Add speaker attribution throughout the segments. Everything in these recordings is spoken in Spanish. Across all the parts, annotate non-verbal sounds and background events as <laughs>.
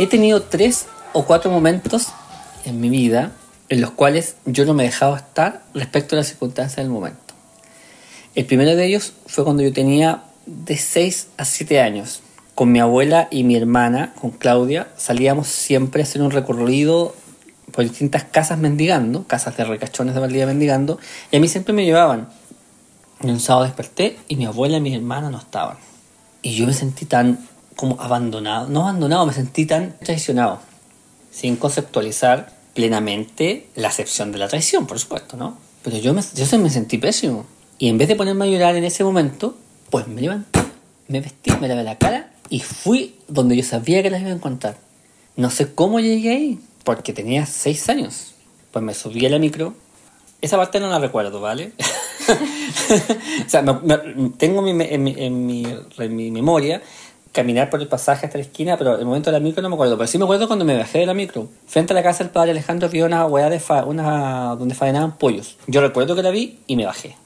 Speaker 1: He tenido tres o cuatro momentos en mi vida en los cuales yo no me dejaba estar respecto a las circunstancias del momento. El primero de ellos fue cuando yo tenía de 6 a 7 años. Con mi abuela y mi hermana, con Claudia, salíamos siempre a hacer un recorrido por distintas casas mendigando, casas de recachones de Valdivia mendigando, y a mí siempre me llevaban. Y un sábado desperté y mi abuela y mi hermana no estaban. Y yo me sentí tan como abandonado, no abandonado, me sentí tan traicionado, sin conceptualizar plenamente la acepción de la traición, por supuesto, ¿no? Pero yo me, yo me sentí pésimo. Y en vez de ponerme a llorar en ese momento, pues me levanté, me vestí, me lavé la cara y fui donde yo sabía que las iba a encontrar. No sé cómo llegué ahí, porque tenía seis años. Pues me subí a la micro. Esa parte no la recuerdo, ¿vale? <laughs> o sea, tengo en, mi, en, mi, en mi memoria caminar por el pasaje hasta la esquina, pero el momento de la micro no me acuerdo. Pero sí me acuerdo cuando me bajé de la micro. Frente a la casa del padre Alejandro había una hueá de fa, una donde faenaban pollos. Yo recuerdo que la vi y me bajé.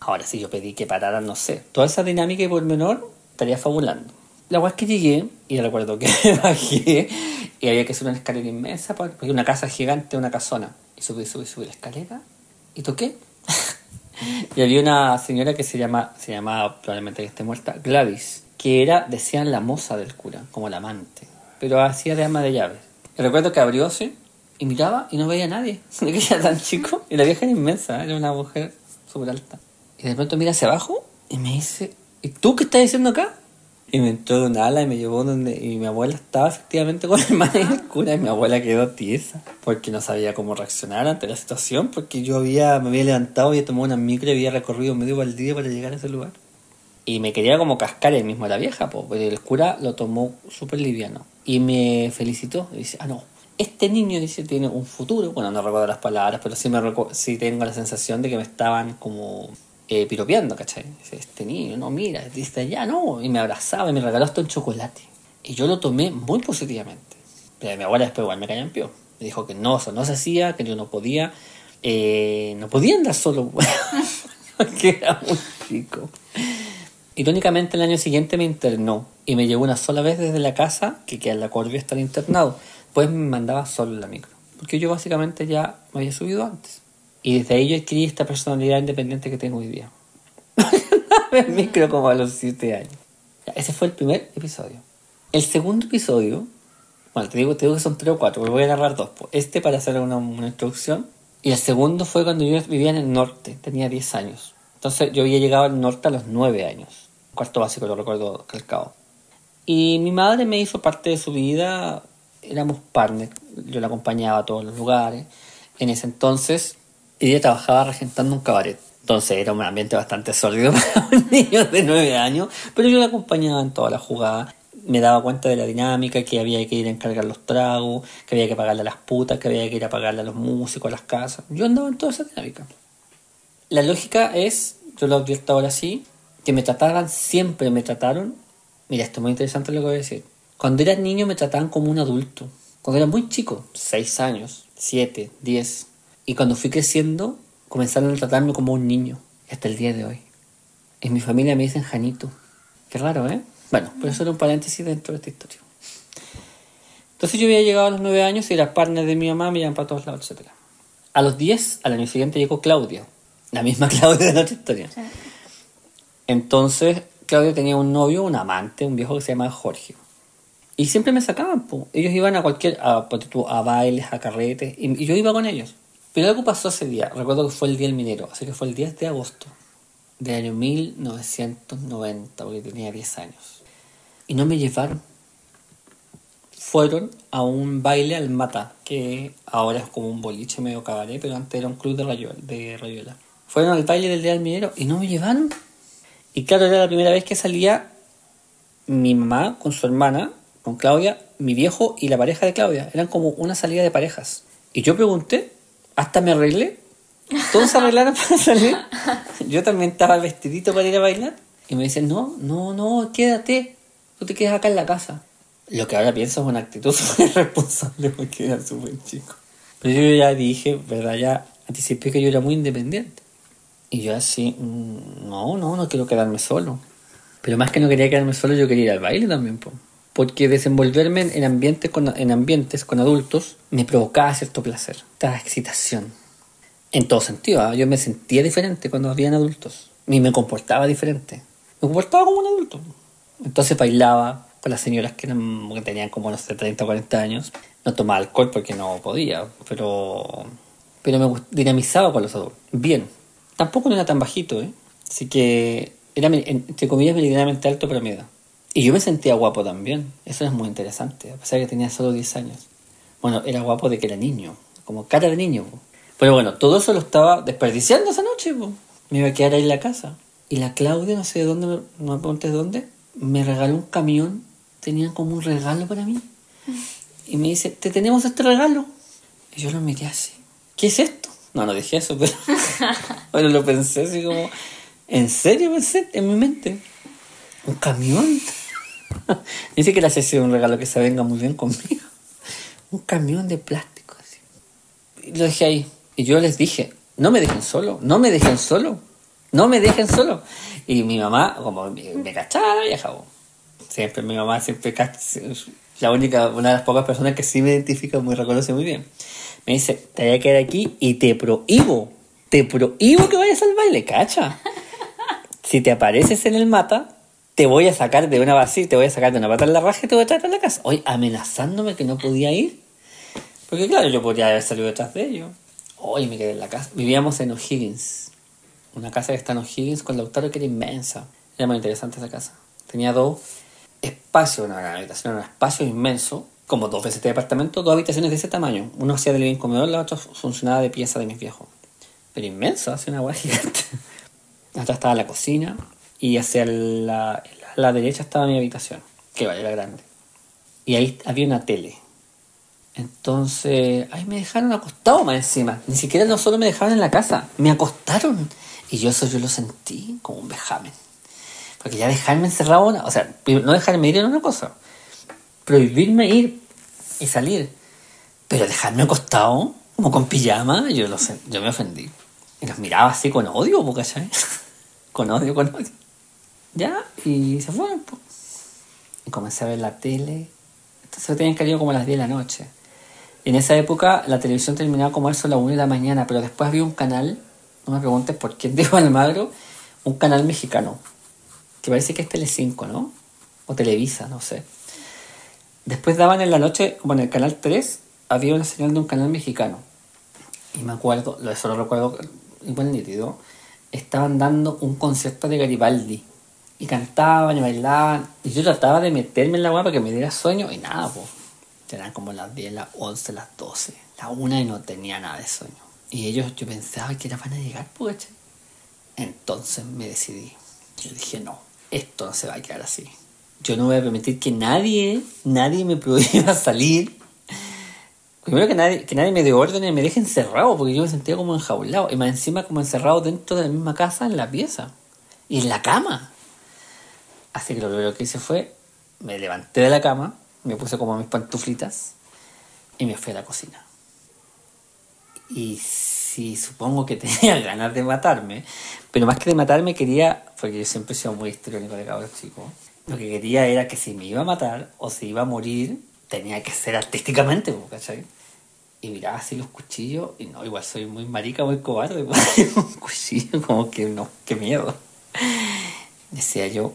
Speaker 1: Ahora sí, yo pedí que pararan, no sé. Toda esa dinámica y por menor estaría fabulando. La hueá es que llegué y recuerdo que <laughs> bajé y había que subir una escalera inmensa porque una casa gigante, una casona. Y subí, subí, subí la escalera y toqué. <laughs> y había una señora que se llama, se llamaba probablemente que esté muerta, Gladys que era, decían, la moza del cura, como la amante, pero hacía de ama de llaves. Y recuerdo que abrióse y miraba y no veía a nadie, de que era tan chico, y la vieja era inmensa, era una mujer súper alta. Y de pronto mira hacia abajo y me dice, ¿y tú qué estás diciendo acá? Y me entró de un ala y me llevó donde. Y mi abuela estaba efectivamente con el hermana del cura. Y mi abuela quedó tiesa. Porque no sabía cómo reaccionar ante la situación. Porque yo había, me había levantado, había tomado una micro y había recorrido medio día para llegar a ese lugar. Y me quería como cascar el mismo a la vieja, pues, el cura lo tomó súper liviano. Y me felicitó. Y dice, ah, no, este niño dice tiene un futuro. Bueno, no recuerdo las palabras, pero sí, me sí tengo la sensación de que me estaban como eh, piropeando, ¿cachai? Dice, este niño, no, mira, dice, ya no. Y me abrazaba y me regaló hasta un chocolate. Y yo lo tomé muy positivamente. Pero mi abuela después igual me pio. Me dijo que no, eso no se hacía, que yo no podía. Eh, no podía andar solo, <laughs> porque era muy chico. Irónicamente, el año siguiente me internó y me llevó una sola vez desde la casa, que queda en la Corvia estar internado. Pues me mandaba solo en la micro. Porque yo básicamente ya me había subido antes. Y desde ahí yo adquirí esta personalidad independiente que tengo hoy día. <laughs> el micro como a los 7 años. ese fue el primer episodio. El segundo episodio, bueno, te digo, te digo que son 3 o 4, pero voy a agarrar dos. Este para hacer una, una introducción. Y el segundo fue cuando yo vivía en el norte, tenía 10 años. Entonces yo había llegado al norte a los 9 años cuarto básico, lo recuerdo calcado. Y mi madre me hizo parte de su vida, éramos partners, yo la acompañaba a todos los lugares. En ese entonces, ella trabajaba regentando un cabaret. Entonces era un ambiente bastante sólido <laughs> para un niño de nueve años, pero yo la acompañaba en todas las jugadas. Me daba cuenta de la dinámica, que había que ir a encargar los tragos, que había que pagarle a las putas, que había que ir a pagarle a los músicos, a las casas. Yo andaba en toda esa dinámica. La lógica es, yo lo advierto ahora sí, que me trataban, siempre me trataron. Mira, esto es muy interesante lo que voy a decir. Cuando era niño me trataban como un adulto. Cuando era muy chico, 6 años, 7, 10. Y cuando fui creciendo, comenzaron a tratarme como un niño. Hasta el día de hoy. En mi familia me dicen Janito. Qué raro, ¿eh? Bueno, pero eso era un paréntesis dentro de esta historia. Entonces yo había llegado a los 9 años y era partner de mi mamá, me iban para todos lados, etc. A los 10, al año siguiente llegó Claudia. La misma <laughs> Claudia de la otra historia. Entonces, Claudia tenía un novio, un amante, un viejo que se llama Jorge. Y siempre me sacaban, po. ellos iban a cualquier, a, a bailes, a carretes, y, yo iba con ellos. Pero algo pasó ese día, recuerdo que fue el Día del Minero, así que fue el 10 de agosto del año 1990, porque tenía 10 años. Y no me llevaron. Fueron a un baile al Mata, que ahora es como un boliche medio cabaret, pero antes era un club de. De Rayuela. Fueron al baile del Día del Minero y no me llevaron. Y claro, era la primera vez que salía mi mamá con su hermana, con Claudia, mi viejo y la pareja de Claudia. Eran como una salida de parejas. Y yo pregunté, hasta me arreglé. Todos se arreglaron para <laughs> salir. Yo también estaba vestidito para ir a bailar. Y me dicen, no, no, no, quédate. Tú te quedas acá en la casa. Lo que ahora pienso es una actitud <laughs> súper responsable porque era súper chico. Pero yo ya dije, ¿verdad? Ya anticipé que yo era muy independiente. Y yo así, mm, no, no, no quiero quedarme solo. Pero más que no quería quedarme solo, yo quería ir al baile también, po. porque desenvolverme en ambientes con, en ambientes con adultos me provocaba cierto placer, esta excitación. En todo sentido, ¿ah? yo me sentía diferente cuando habían adultos. Y me comportaba diferente. Me comportaba como un adulto. Entonces bailaba con las señoras que, tenían como, no sé, 30 o 40 años. No tomaba alcohol porque no podía, pero, pero me dinamizaba con los adultos. Bien. Tampoco no era tan bajito, ¿eh? Así que era, entre comillas, medianamente alto para mi edad. Y yo me sentía guapo también. Eso es muy interesante, a pesar de que tenía solo 10 años. Bueno, era guapo de que era niño, como cara de niño. Pero bueno, todo eso lo estaba desperdiciando esa noche. Me iba a quedar ahí en la casa. Y la Claudia, no sé de dónde, no me preguntes de dónde, me regaló un camión. Tenían como un regalo para mí. Y me dice, te tenemos este regalo. Y yo lo miré así. ¿Qué es esto? No, no dije eso, pero <laughs> bueno, lo pensé así como, ¿en serio pensé en mi mente? ¿Un camión? <laughs> Dice que le hace un regalo que se venga muy bien conmigo. <laughs> Un camión de plástico lo dejé ahí. Y yo les dije, no me dejen solo, no me dejen solo, no me dejen solo. Y mi mamá, como me, cachaba, y acabó. Siempre mi mamá siempre la única, una de las pocas personas que sí me identifica, muy reconoce muy bien. Me dice, te voy a quedar aquí y te prohíbo, te prohíbo que vayas al baile, cacha. <laughs> Si te apareces en el mata, te voy a sacar de una vacía, te voy a sacar de una pata en la raja y te voy a traer a la casa. Hoy amenazándome que no podía ir. Porque claro, yo podría haber salido detrás de ellos. Hoy me quedé en la casa. Vivíamos en O'Higgins. Una casa que está en O'Higgins con Lautaro que era inmensa. Era muy interesante esa casa. Tenía dos espacios, una habitación, un espacio inmenso, como dos veces de departamento, dos habitaciones de ese tamaño. Uno hacía de living comedor, la otra funcionaba de pieza de mis viejos. Pero inmenso, hacía una guay <laughs> gigante. Atrás estaba la cocina y hacia la, la derecha estaba mi habitación, que era grande. Y ahí había una tele entonces, ahí me dejaron acostado más encima. Ni siquiera no solo me dejaron en la casa, me acostaron. Y yo eso yo lo sentí como un vejamen. Porque ya dejarme encerrado, o sea, no dejarme ir era una cosa. Prohibirme ir y salir. Pero dejarme acostado, como con pijama, yo lo sé, yo me ofendí. Y los miraba así con odio, ¿cachai? <laughs> con odio, con odio. Ya, y se fueron, Y comencé a ver la tele. Entonces tenían cariño como a las 10 de la noche. En esa época la televisión terminaba como eso a las 1 de la mañana, pero después había un canal, no me preguntes por qué <laughs> dijo Almagro, un canal mexicano, que parece que es Telecinco, ¿no? O Televisa, no sé. Después daban en la noche, como en el canal 3, había una señal de un canal mexicano. Y me acuerdo, eso lo recuerdo igual nítido, estaban dando un concierto de Garibaldi. Y cantaban y bailaban. Y yo trataba de meterme en la guapa para que me diera sueño y nada, pues eran como las 10, las 11, las 12, la 1 y no tenía nada de sueño. Y ellos, yo pensaba que era van a llegar, pues. Entonces me decidí. Yo dije, no, esto no se va a quedar así. Yo no voy a permitir que nadie, nadie me <laughs> prohíba salir. Primero que nadie, que nadie me dé órdenes me deje encerrado, porque yo me sentía como enjaulado. Y más encima como encerrado dentro de la misma casa, en la pieza. Y en la cama. Así que lo primero que hice fue, me levanté de la cama, me puse como mis pantuflitas y me fui a la cocina. Y sí, supongo que <laughs> tenía ganas de matarme, pero más que de matarme quería, porque yo siempre he sido muy histriónico de cabros chicos, lo que quería era que si me iba a matar o si iba a morir, tenía que ser artísticamente, ¿cachai? Y miraba así los cuchillos, y no, igual soy muy marica, muy cobarde, <laughs> un cuchillo, como que no, qué miedo. Decía yo,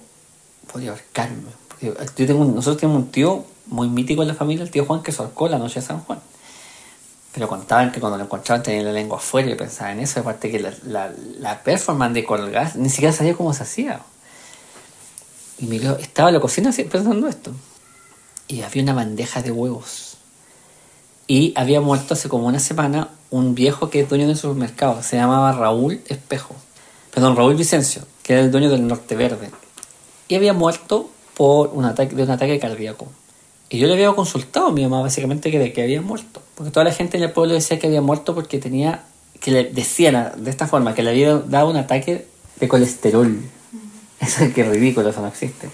Speaker 1: podría ahorcarme. Yo tengo, nosotros tenemos un tío muy mítico en la familia, el tío Juan, que solcó la noche de San Juan. Pero contaban que cuando lo encontraban tenía la lengua afuera y pensaba en eso. Aparte que la, la, la performance de colgar, ni siquiera sabía cómo se hacía. Y estaba en la cocina pensando esto. Y había una bandeja de huevos. Y había muerto hace como una semana un viejo que es dueño de un supermercado. Se llamaba Raúl Espejo. Perdón, Raúl Vicencio, que era el dueño del Norte Verde. Y había muerto por un ataque, de un ataque cardíaco. Y yo le había consultado a mi mamá básicamente que de que había muerto. Porque toda la gente en el pueblo decía que había muerto porque tenía, que le decían de esta forma, que le había dado un ataque de colesterol. Eso es que ridículo, eso no existe.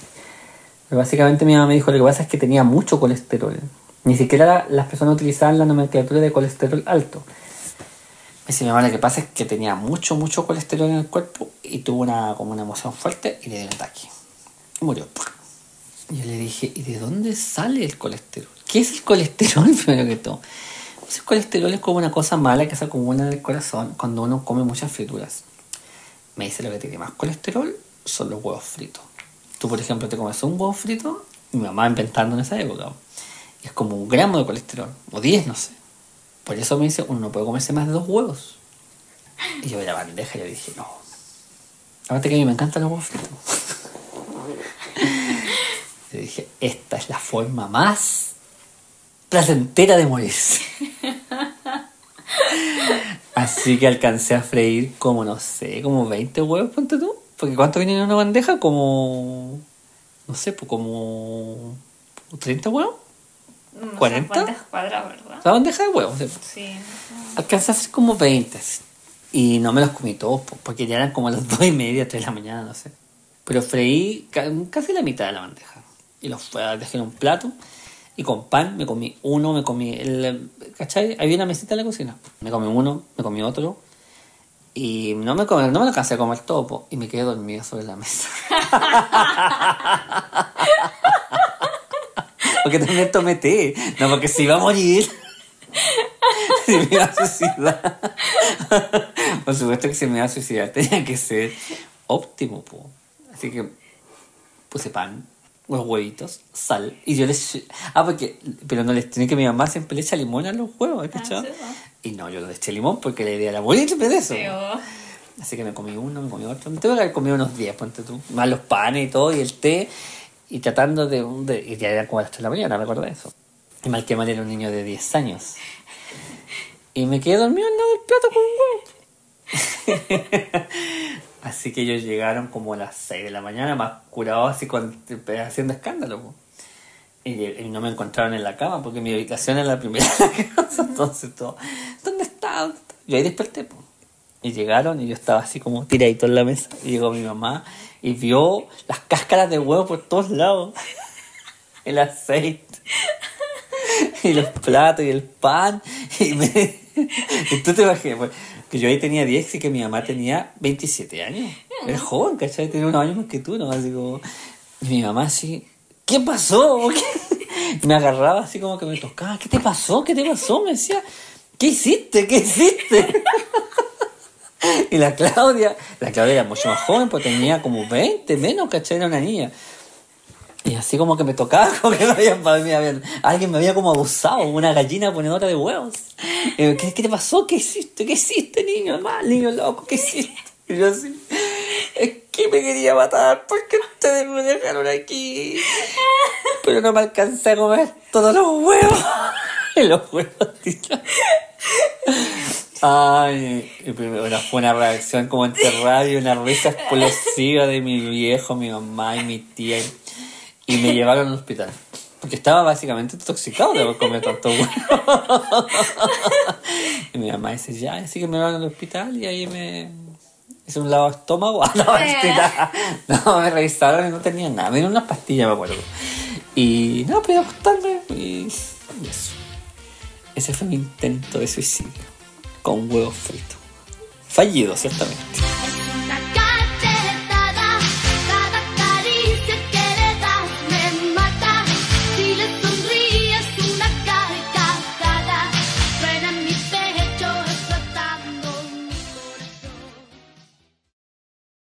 Speaker 1: Pero básicamente mi mamá me dijo lo que pasa es que tenía mucho colesterol. Ni siquiera las personas utilizaban la nomenclatura de colesterol alto. Me dice mi mamá lo que pasa es que tenía mucho, mucho colesterol en el cuerpo y tuvo una, como una emoción fuerte y le dio un ataque. Y murió. Yo le dije, ¿y de dónde sale el colesterol? ¿Qué es el colesterol <laughs> primero que todo? Pues el colesterol es como una cosa mala que se acumula en el corazón cuando uno come muchas frituras. Me dice lo que tiene más colesterol son los huevos fritos. Tú, por ejemplo, te comes un huevo frito, mi mamá inventando en esa época, es como un gramo de colesterol, o 10, no sé. Por eso me dice, uno no puede comerse más de dos huevos. Y yo vi la bandeja y yo dije, no. Aparte que a mí me encantan los huevos fritos. <laughs> y dije, esta es la forma más placentera de morirse. <laughs> Así que alcancé a freír como, no sé, como 20 huevos, ponte tú. Porque ¿cuánto viene en una bandeja? Como, no sé, pues como 30 huevos.
Speaker 2: No sé
Speaker 1: 40?
Speaker 2: cuántas cuadras, ¿verdad?
Speaker 1: La bandeja de huevos. ¿sí?
Speaker 2: Sí.
Speaker 1: Alcancé a hacer como 20. así. Y no me los comí todos, po, porque ya eran como las 2 y media, 3 de la mañana, no sé. Pero freí ca- casi la mitad de la bandeja. Y los dejé en un plato. Y con pan me comí uno, me comí el... ¿Cachai? Había una mesita en la cocina. Me comí uno, me comí otro. Y no me, comí, no me lo alcancé a comer todo, po, y me quedé dormido sobre la mesa. <laughs> porque también tomé té. No, porque se iba a morir. se me iba a suicidar. Por supuesto que se me iba a suicidar. Tenía que ser óptimo, po. Así que puse pan, unos huevitos, sal. Y yo les... Ah, porque... Pero no les tiene que mi mamá siempre le echa limón a los huevos, ¿has cachado?
Speaker 2: sí, ¿no?
Speaker 1: Y no, yo le eché limón porque la idea era morirme de eso.
Speaker 2: Pero,
Speaker 1: Así que me comí uno, me comí otro. Me tengo que haber comido unos 10, ponte tú. Más los panes y todo, y el té. Y tratando de... de y ya era como a las 3 de la mañana, recuerdo eso. Y mal que mal era un niño de 10 años. Y me quedé dormido al lado del plato con huevo. <laughs> así que ellos llegaron como a las 6 de la mañana, más curados así con, haciendo escándalo. po. Y, no me encontraron en la cama porque mi habitación era la primera <laughs> casa. Entonces todo, ¿dónde está? ¿Dónde está? Yo ahí desperté. po. Y llegaron y yo estaba así como tiradito en la mesa. Y llegó mi mamá y vio las cáscaras de huevo por todos lados. <laughs> El aceite. Y los platos y el pan. Y, me... <laughs> y tú te imaginas, pues, que yo ahí tenía 10 y que mi mamá tenía 27 años. Era joven, ¿cachai? Tenía unos años más que tú, ¿no? Así como... Y mi mamá así, ¿qué pasó? ¿Por qué? <laughs> Me agarraba así como que me tocaba, ¿qué te pasó? ¿Qué te pasó? Me decía, ¿qué hiciste? ¿Qué hiciste? <laughs> Y la Claudia, la Claudia era mucho más joven, pues tenía como 20 menos, ¿cachai? Era una niña. Y así como que me tocaba, <laughs> como que me habían, me habían- alguien me había como abusado, una gallina ponedora de huevos. ¿qué, qué te pasó? ¿Ququé hiciste? ¿Qué hiciste, niño mal, niño loco? ¿Qué hiciste? Y yo así, es que me quería matar porque ustedes me dejaron aquí. Pero no me alcancé a comer todos los huevos. <laughs> Los huevos tirados. Ay, y primero fue una reacción como entre radio, una risa explosiva de mi viejo, mi mamá y mi tía. Y me llevaron al hospital. Porque estaba básicamente intoxicado de haber comido tanto huevo. <laughs> y mi mamá dice, ya, así que me llevaron al hospital y ahí me hice un lado estómago. <laughs> Ah, no, mentira. <laughs> No, me revisaron y no tenía nada. Me dieron unas pastillas, me acuerdo. Y no, podía acostarme y, y eso. Ese fue mi intento de suicidio. Con huevos fritos. Fallido, ciertamente.